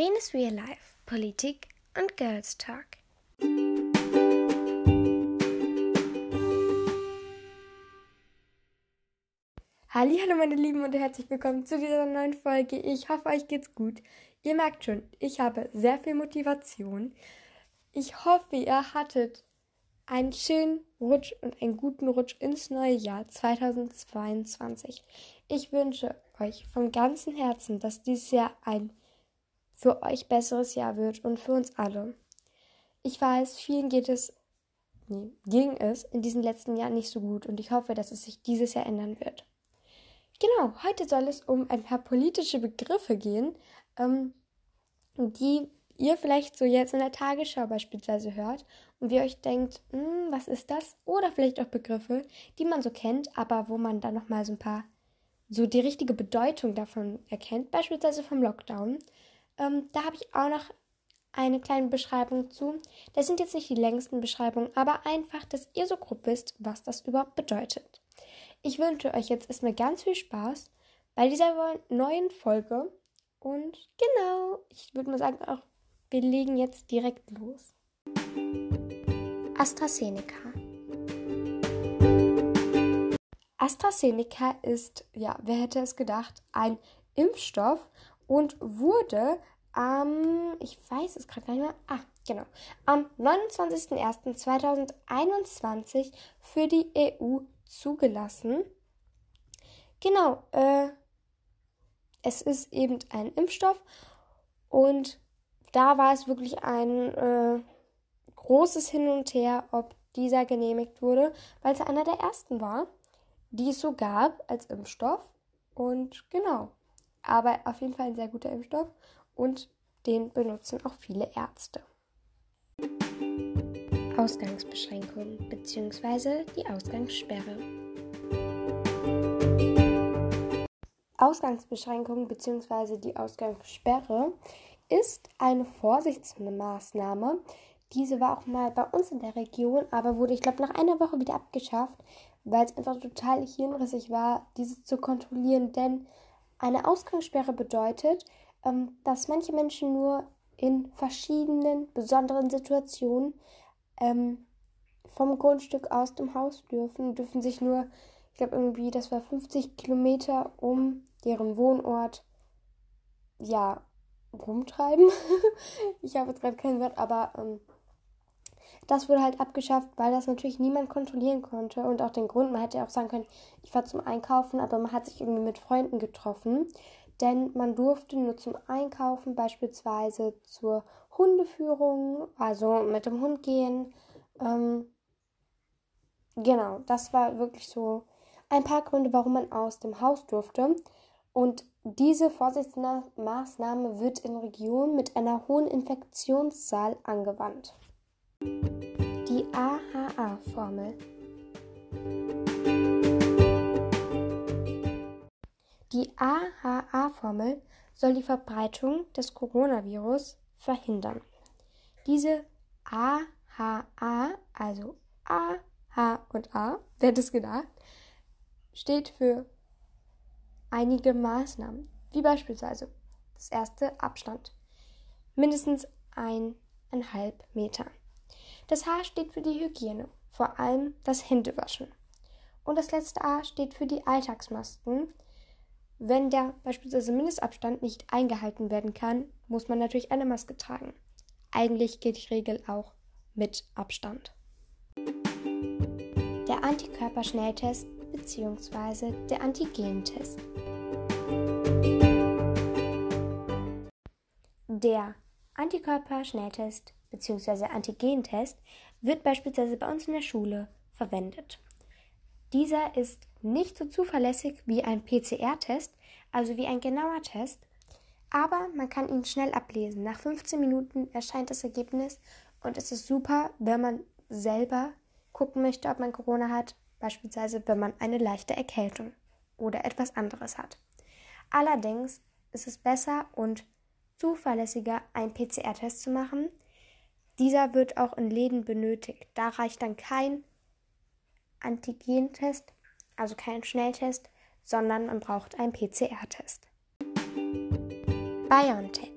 Lenes Real Life, Politik und Girls Talk. Hallo meine Lieben und herzlich willkommen zu dieser neuen Folge. Ich hoffe, euch geht's gut. Ihr merkt schon, ich habe sehr viel Motivation. Ich hoffe, ihr hattet einen schönen Rutsch und einen guten Rutsch ins neue Jahr 2022. Ich wünsche euch vom ganzen Herzen, dass dieses Jahr ein für euch besseres Jahr wird und für uns alle. Ich weiß, vielen geht es, nee, ging es in diesen letzten Jahren nicht so gut und ich hoffe, dass es sich dieses Jahr ändern wird. Genau, heute soll es um ein paar politische Begriffe gehen, ähm, die ihr vielleicht so jetzt in der Tagesschau beispielsweise hört und wie euch denkt, hm, was ist das? Oder vielleicht auch Begriffe, die man so kennt, aber wo man dann nochmal so ein paar, so die richtige Bedeutung davon erkennt, beispielsweise vom Lockdown. Ähm, da habe ich auch noch eine kleine Beschreibung zu. Das sind jetzt nicht die längsten Beschreibungen, aber einfach, dass ihr so grob wisst, was das überhaupt bedeutet. Ich wünsche euch jetzt erstmal ganz viel Spaß bei dieser neuen Folge. Und genau, ich würde mal sagen, auch wir legen jetzt direkt los. AstraZeneca. AstraZeneca ist, ja, wer hätte es gedacht, ein Impfstoff und wurde am, ich weiß es gerade gar nicht mehr, ah, genau, am 29.01.2021 für die EU zugelassen. Genau, äh, es ist eben ein Impfstoff und da war es wirklich ein äh, großes Hin und Her, ob dieser genehmigt wurde, weil es einer der ersten war, die es so gab als Impfstoff. Und genau, aber auf jeden Fall ein sehr guter Impfstoff und den benutzen auch viele Ärzte. Ausgangsbeschränkungen bzw. die Ausgangssperre. Ausgangsbeschränkung bzw. die Ausgangssperre ist eine Vorsichtsmaßnahme. Diese war auch mal bei uns in der Region, aber wurde, ich glaube, nach einer Woche wieder abgeschafft, weil es einfach total hirnrissig war, diese zu kontrollieren. Denn eine Ausgangssperre bedeutet, ähm, dass manche Menschen nur in verschiedenen besonderen Situationen ähm, vom Grundstück aus dem Haus dürfen, dürfen sich nur, ich glaube irgendwie, das war 50 Kilometer um deren Wohnort, ja, rumtreiben. ich habe jetzt gerade kein Wort, aber ähm, das wurde halt abgeschafft, weil das natürlich niemand kontrollieren konnte und auch den Grund, man hätte ja auch sagen können, ich fahre zum Einkaufen, aber man hat sich irgendwie mit Freunden getroffen, denn man durfte nur zum Einkaufen, beispielsweise zur Hundeführung, also mit dem Hund gehen. Ähm, genau, das war wirklich so ein paar Gründe, warum man aus dem Haus durfte. Und diese Vorsichtsmaßnahme wird in Regionen mit einer hohen Infektionszahl angewandt. Die AHA-Formel. Die AHA-Formel soll die Verbreitung des Coronavirus verhindern. Diese AHA, also A, H und A, wer hätte es gedacht, steht für einige Maßnahmen, wie beispielsweise das erste Abstand, mindestens eineinhalb Meter. Das H steht für die Hygiene, vor allem das Händewaschen. Und das letzte A steht für die Alltagsmasken. Wenn der beispielsweise Mindestabstand nicht eingehalten werden kann, muss man natürlich eine Maske tragen. Eigentlich gilt die Regel auch mit Abstand. Der Antikörperschnelltest bzw. der Antigentest. Der Antikörperschnelltest bzw. Antigentest wird beispielsweise bei uns in der Schule verwendet. Dieser ist nicht so zuverlässig wie ein PCR-Test, also wie ein genauer Test, aber man kann ihn schnell ablesen. Nach 15 Minuten erscheint das Ergebnis und es ist super, wenn man selber gucken möchte, ob man Corona hat, beispielsweise wenn man eine leichte Erkältung oder etwas anderes hat. Allerdings ist es besser und zuverlässiger, einen PCR-Test zu machen, dieser wird auch in Läden benötigt. Da reicht dann kein Antigentest, also keinen Schnelltest, sondern man braucht einen PCR-Test. BioNTech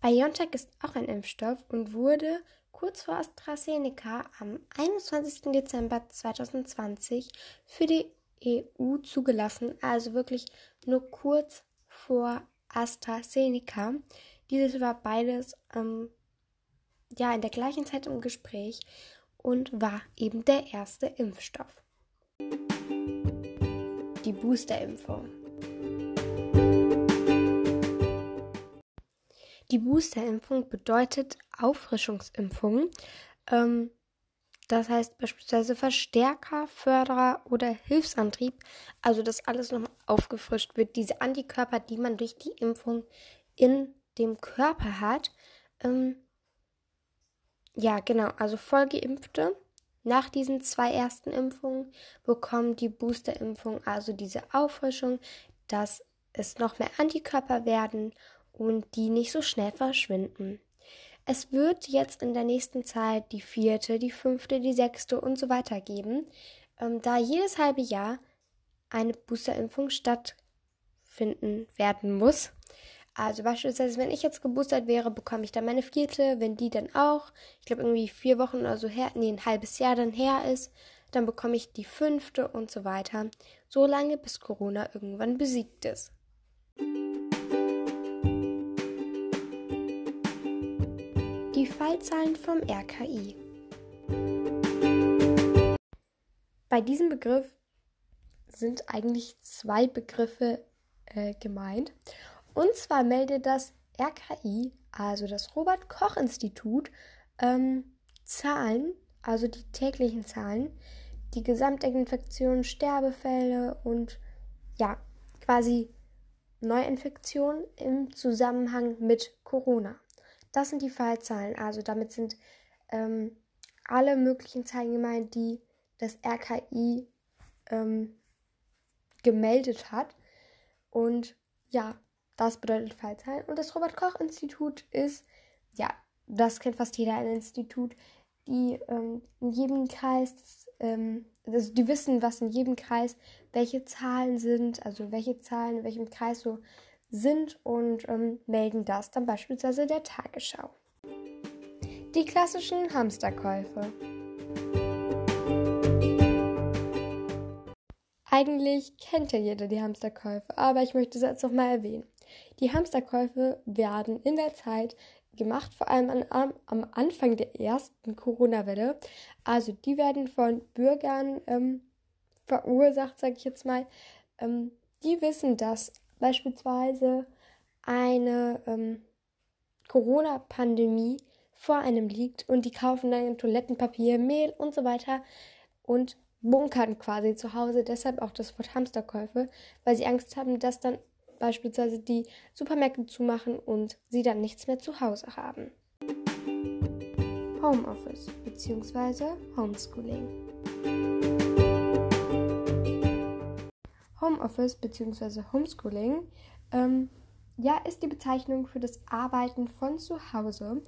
BioNTech ist auch ein Impfstoff und wurde kurz vor AstraZeneca am 21. Dezember 2020 für die EU zugelassen, also wirklich nur kurz vor AstraZeneca. Dieses war beides ähm, ja in der gleichen Zeit im Gespräch und war eben der erste Impfstoff. Die Boosterimpfung. Die Boosterimpfung bedeutet Auffrischungsimpfung. Ähm, das heißt beispielsweise Verstärker, Förderer oder Hilfsantrieb. Also dass alles nochmal aufgefrischt wird. Diese Antikörper, die man durch die Impfung in dem Körper hat. Ähm, ja, genau. Also Vollgeimpfte nach diesen zwei ersten Impfungen bekommen die Boosterimpfung also diese Auffrischung, dass es noch mehr Antikörper werden und die nicht so schnell verschwinden. Es wird jetzt in der nächsten Zeit die vierte, die fünfte, die sechste und so weiter geben, ähm, da jedes halbe Jahr eine Boosterimpfung stattfinden werden muss. Also beispielsweise, wenn ich jetzt geboostert wäre, bekomme ich dann meine vierte. Wenn die dann auch, ich glaube irgendwie vier Wochen oder so her, nee, ein halbes Jahr dann her ist, dann bekomme ich die fünfte und so weiter. So lange, bis Corona irgendwann besiegt ist. Die Fallzahlen vom RKI. Bei diesem Begriff sind eigentlich zwei Begriffe äh, gemeint. Und zwar meldet das RKI, also das Robert Koch Institut, ähm, Zahlen, also die täglichen Zahlen, die Gesamtinfektionen, Sterbefälle und ja, quasi Neuinfektionen im Zusammenhang mit Corona. Das sind die Fallzahlen. Also damit sind ähm, alle möglichen Zahlen gemeint, die das RKI ähm, gemeldet hat. Und ja, das bedeutet Fallzahlen. Und das Robert-Koch-Institut ist, ja, das kennt fast jeder ein Institut, die ähm, in jedem Kreis, ähm, also die wissen, was in jedem Kreis, welche Zahlen sind, also welche Zahlen in welchem Kreis so sind und ähm, melden das dann beispielsweise der Tagesschau. Die klassischen Hamsterkäufe. Eigentlich kennt ja jeder die Hamsterkäufe, aber ich möchte es jetzt noch mal erwähnen. Die Hamsterkäufe werden in der Zeit gemacht, vor allem an, am Anfang der ersten Corona-Welle. Also die werden von Bürgern ähm, verursacht, sage ich jetzt mal. Ähm, die wissen, dass beispielsweise eine ähm, Corona-Pandemie vor einem liegt und die kaufen dann Toilettenpapier, Mehl und so weiter und bunkern quasi zu Hause. Deshalb auch das Wort Hamsterkäufe, weil sie Angst haben, dass dann beispielsweise die Supermärkte zumachen und sie dann nichts mehr zu Hause haben. Homeoffice bzw. Homeschooling. Homeoffice bzw. Homeschooling ähm, ja, ist die Bezeichnung für das Arbeiten von zu Hause.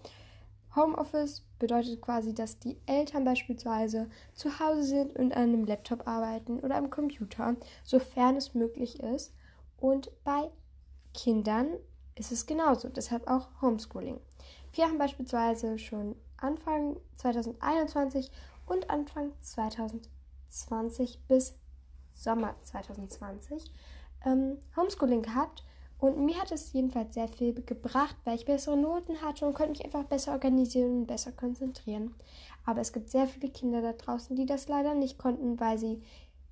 Homeoffice bedeutet quasi, dass die Eltern beispielsweise zu Hause sind und an einem Laptop arbeiten oder am Computer, sofern es möglich ist. Und bei Kindern ist es genauso, deshalb auch Homeschooling. Wir haben beispielsweise schon Anfang 2021 und Anfang 2020 bis Sommer 2020 ähm, Homeschooling gehabt und mir hat es jedenfalls sehr viel gebracht, weil ich bessere Noten hatte und konnte mich einfach besser organisieren und besser konzentrieren. Aber es gibt sehr viele Kinder da draußen, die das leider nicht konnten, weil sie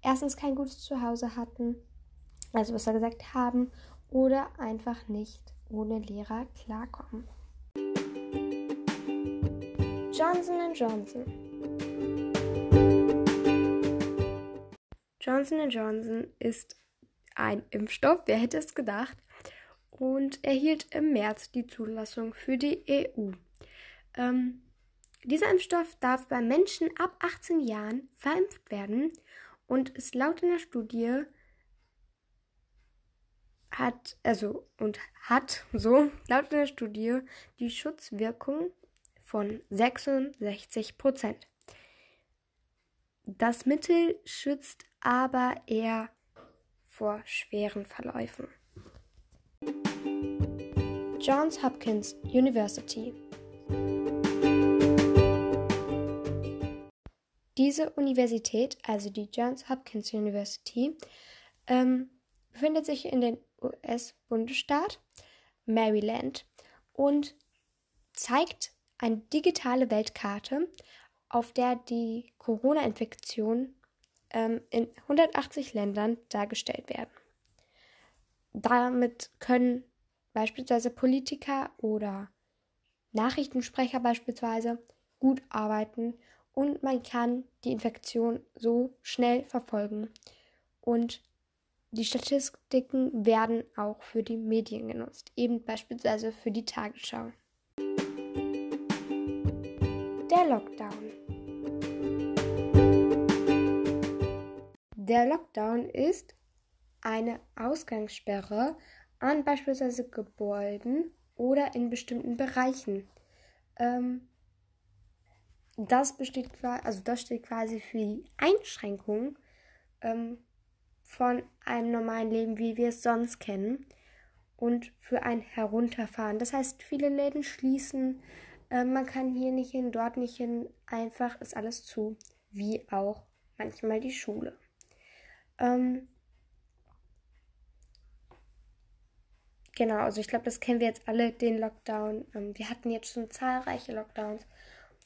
erstens kein gutes Zuhause hatten, also besser gesagt haben, oder einfach nicht ohne Lehrer klarkommen. Johnson Johnson Johnson Johnson ist ein Impfstoff, wer hätte es gedacht, und erhielt im März die Zulassung für die EU. Ähm, dieser Impfstoff darf bei Menschen ab 18 Jahren verimpft werden und ist laut einer Studie hat, also und hat so laut einer Studie die Schutzwirkung von 66 Prozent. Das Mittel schützt aber eher vor schweren Verläufen. Johns Hopkins University. Diese Universität, also die Johns Hopkins University, ähm, befindet sich in den US-Bundesstaat Maryland und zeigt eine digitale Weltkarte, auf der die Corona-Infektion ähm, in 180 Ländern dargestellt werden. Damit können beispielsweise Politiker oder Nachrichtensprecher beispielsweise gut arbeiten und man kann die Infektion so schnell verfolgen. Und die Statistiken werden auch für die Medien genutzt, eben beispielsweise für die Tagesschau. Der Lockdown. Der Lockdown ist eine Ausgangssperre an beispielsweise Gebäuden oder in bestimmten Bereichen. Ähm, das besteht also das steht quasi für die Einschränkung ähm, von einem normalen Leben, wie wir es sonst kennen, und für ein Herunterfahren. Das heißt, viele Läden schließen, äh, man kann hier nicht hin, dort nicht hin, einfach ist alles zu, wie auch manchmal die Schule. Ähm, genau, also ich glaube, das kennen wir jetzt alle, den Lockdown. Ähm, wir hatten jetzt schon zahlreiche Lockdowns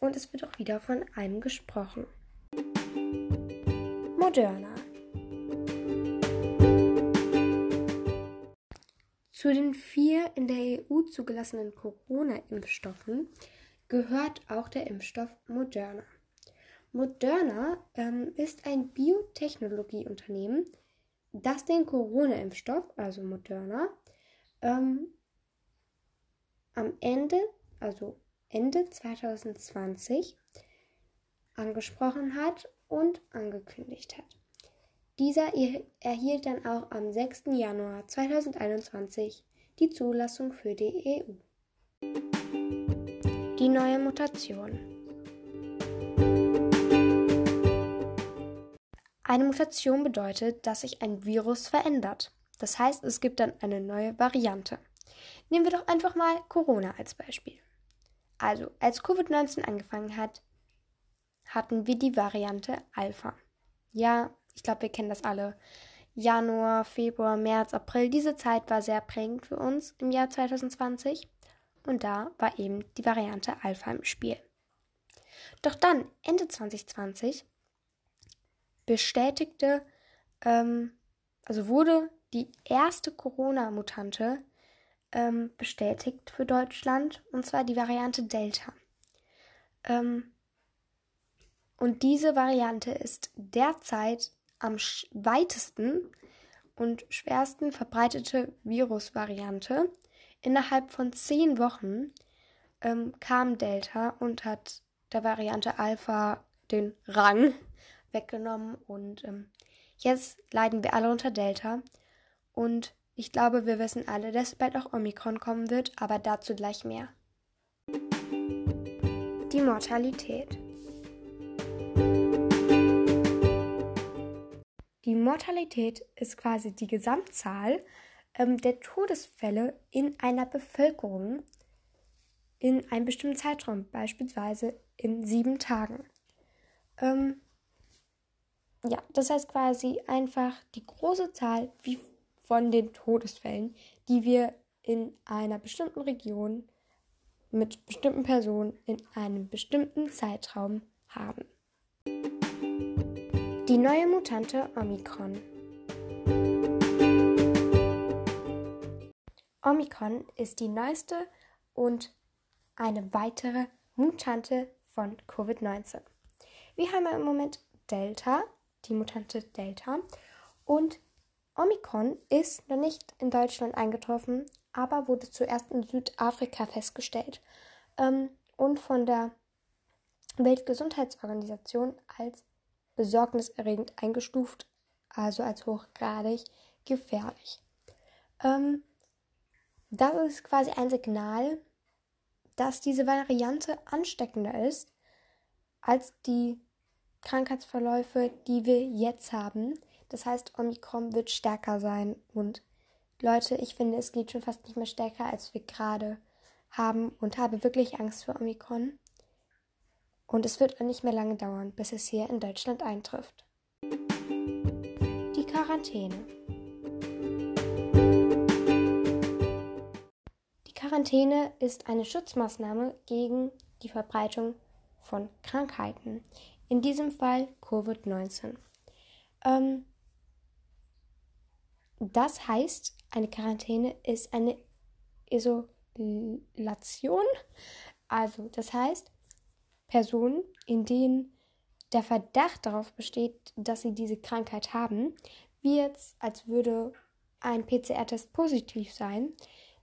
und es wird auch wieder von einem gesprochen. Moderna. Zu den vier in der EU zugelassenen Corona-Impfstoffen gehört auch der Impfstoff Moderna. Moderna ähm, ist ein Biotechnologieunternehmen, das den Corona-Impfstoff, also Moderna, ähm, am Ende, also Ende 2020 angesprochen hat und angekündigt hat. Dieser erhielt dann auch am 6. Januar 2021 die Zulassung für die EU. Die neue Mutation. Eine Mutation bedeutet, dass sich ein Virus verändert. Das heißt, es gibt dann eine neue Variante. Nehmen wir doch einfach mal Corona als Beispiel. Also, als Covid-19 angefangen hat, hatten wir die Variante Alpha. Ja, ich glaube, wir kennen das alle. Januar, Februar, März, April, diese Zeit war sehr prägend für uns im Jahr 2020. Und da war eben die Variante Alpha im Spiel. Doch dann, Ende 2020, bestätigte, ähm, also wurde die erste Corona-Mutante ähm, bestätigt für Deutschland, und zwar die Variante Delta. Ähm, und diese Variante ist derzeit am weitesten und schwersten verbreitete Virusvariante. Innerhalb von zehn Wochen ähm, kam Delta und hat der Variante Alpha den Rang weggenommen und ähm, jetzt leiden wir alle unter Delta und ich glaube, wir wissen alle, dass bald auch Omikron kommen wird, aber dazu gleich mehr. Die Mortalität. Die Mortalität ist quasi die Gesamtzahl ähm, der Todesfälle in einer Bevölkerung in einem bestimmten Zeitraum, beispielsweise in sieben Tagen. Ähm, ja, das heißt quasi einfach die große Zahl, wie von den Todesfällen, die wir in einer bestimmten Region mit bestimmten Personen in einem bestimmten Zeitraum haben. Die neue Mutante Omikron. Omikron ist die neueste und eine weitere Mutante von Covid-19. Wir haben im Moment Delta, die Mutante Delta, und Omikron ist noch nicht in Deutschland eingetroffen, aber wurde zuerst in Südafrika festgestellt ähm, und von der Weltgesundheitsorganisation als besorgniserregend eingestuft, also als hochgradig gefährlich. Ähm, das ist quasi ein Signal, dass diese Variante ansteckender ist als die Krankheitsverläufe, die wir jetzt haben. Das heißt, Omikron wird stärker sein und Leute, ich finde, es geht schon fast nicht mehr stärker, als wir gerade haben und habe wirklich Angst vor Omikron. Und es wird nicht mehr lange dauern, bis es hier in Deutschland eintrifft. Die Quarantäne. Die Quarantäne ist eine Schutzmaßnahme gegen die Verbreitung von Krankheiten. In diesem Fall Covid-19. Ähm, das heißt, eine Quarantäne ist eine Isolation. Also, das heißt, Personen, in denen der Verdacht darauf besteht, dass sie diese Krankheit haben, wie jetzt als würde ein PCR-Test positiv sein,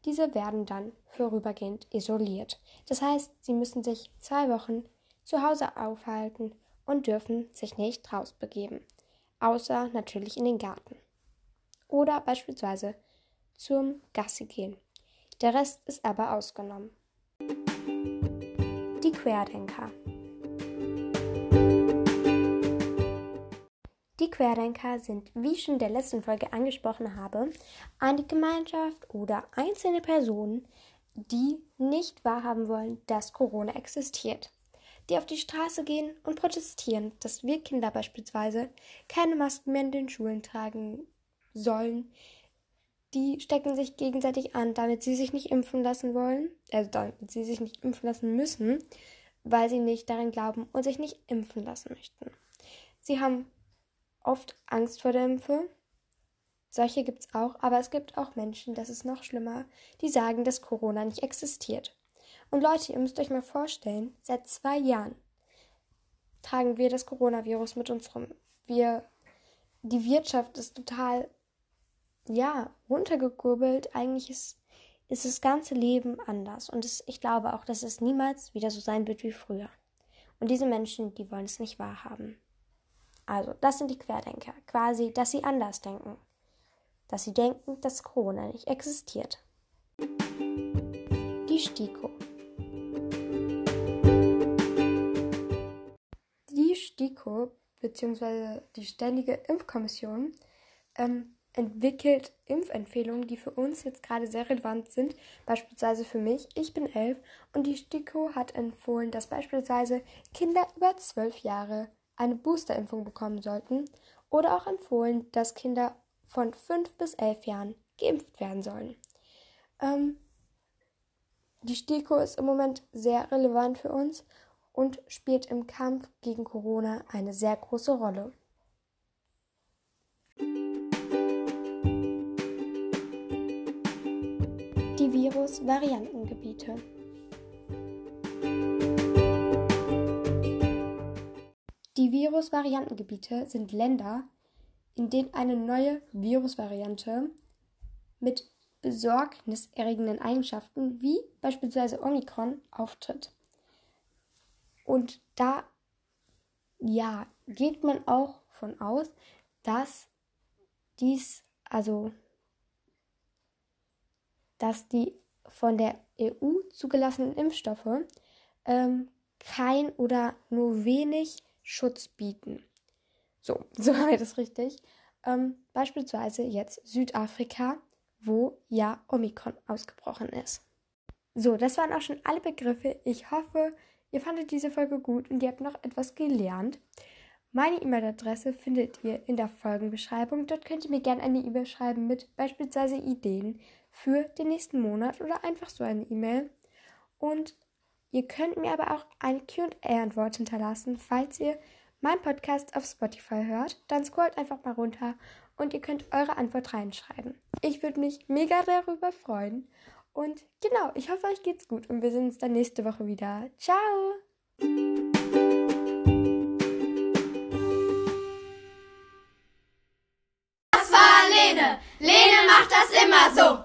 diese werden dann vorübergehend isoliert. Das heißt, sie müssen sich zwei Wochen zu Hause aufhalten und dürfen sich nicht rausbegeben, außer natürlich in den Garten. Oder beispielsweise zum Gassi gehen. Der Rest ist aber ausgenommen. Die Querdenker. Die Querdenker sind, wie ich schon in der letzten Folge angesprochen habe, eine Gemeinschaft oder einzelne Personen, die nicht wahrhaben wollen, dass Corona existiert. Die auf die Straße gehen und protestieren, dass wir Kinder beispielsweise keine Masken mehr in den Schulen tragen sollen. Die stecken sich gegenseitig an, damit sie sich nicht impfen lassen wollen, also damit sie sich nicht impfen lassen müssen, weil sie nicht daran glauben und sich nicht impfen lassen möchten. Sie haben oft Angst vor der Impfe. Solche gibt es auch, aber es gibt auch Menschen, das ist noch schlimmer, die sagen, dass Corona nicht existiert. Und Leute, ihr müsst euch mal vorstellen, seit zwei Jahren tragen wir das Coronavirus mit uns rum. Wir, die Wirtschaft ist total, ja, runtergekurbelt. Eigentlich ist, ist das ganze Leben anders. Und es, ich glaube auch, dass es niemals wieder so sein wird wie früher. Und diese Menschen, die wollen es nicht wahrhaben. Also, das sind die Querdenker. Quasi, dass sie anders denken. Dass sie denken, dass Corona nicht existiert. Die STIKO. Die STIKO bzw. die Ständige Impfkommission ähm, entwickelt Impfempfehlungen, die für uns jetzt gerade sehr relevant sind. Beispielsweise für mich, ich bin elf und die STIKO hat empfohlen, dass beispielsweise Kinder über zwölf Jahre eine Boosterimpfung bekommen sollten oder auch empfohlen, dass Kinder von 5 bis 11 Jahren geimpft werden sollen. Ähm, die STIKO ist im Moment sehr relevant für uns und spielt im Kampf gegen Corona eine sehr große Rolle. Die Virus-Variantengebiete. Die Virusvariantengebiete sind Länder, in denen eine neue Virusvariante mit besorgniserregenden Eigenschaften wie beispielsweise Omikron auftritt. Und da ja, geht man auch von aus, dass dies, also dass die von der EU zugelassenen Impfstoffe ähm, kein oder nur wenig Schutz bieten. So, soweit ist richtig. Ähm, beispielsweise jetzt Südafrika, wo ja Omikron ausgebrochen ist. So, das waren auch schon alle Begriffe. Ich hoffe, ihr fandet diese Folge gut und ihr habt noch etwas gelernt. Meine E-Mail-Adresse findet ihr in der Folgenbeschreibung. Dort könnt ihr mir gerne eine E-Mail schreiben mit beispielsweise Ideen für den nächsten Monat oder einfach so eine E-Mail. Und Ihr könnt mir aber auch eine QA-Antwort hinterlassen, falls ihr meinen Podcast auf Spotify hört. Dann scrollt einfach mal runter und ihr könnt eure Antwort reinschreiben. Ich würde mich mega darüber freuen. Und genau, ich hoffe, euch geht's gut und wir sehen uns dann nächste Woche wieder. Ciao! Das war Lene. Lene macht das immer so.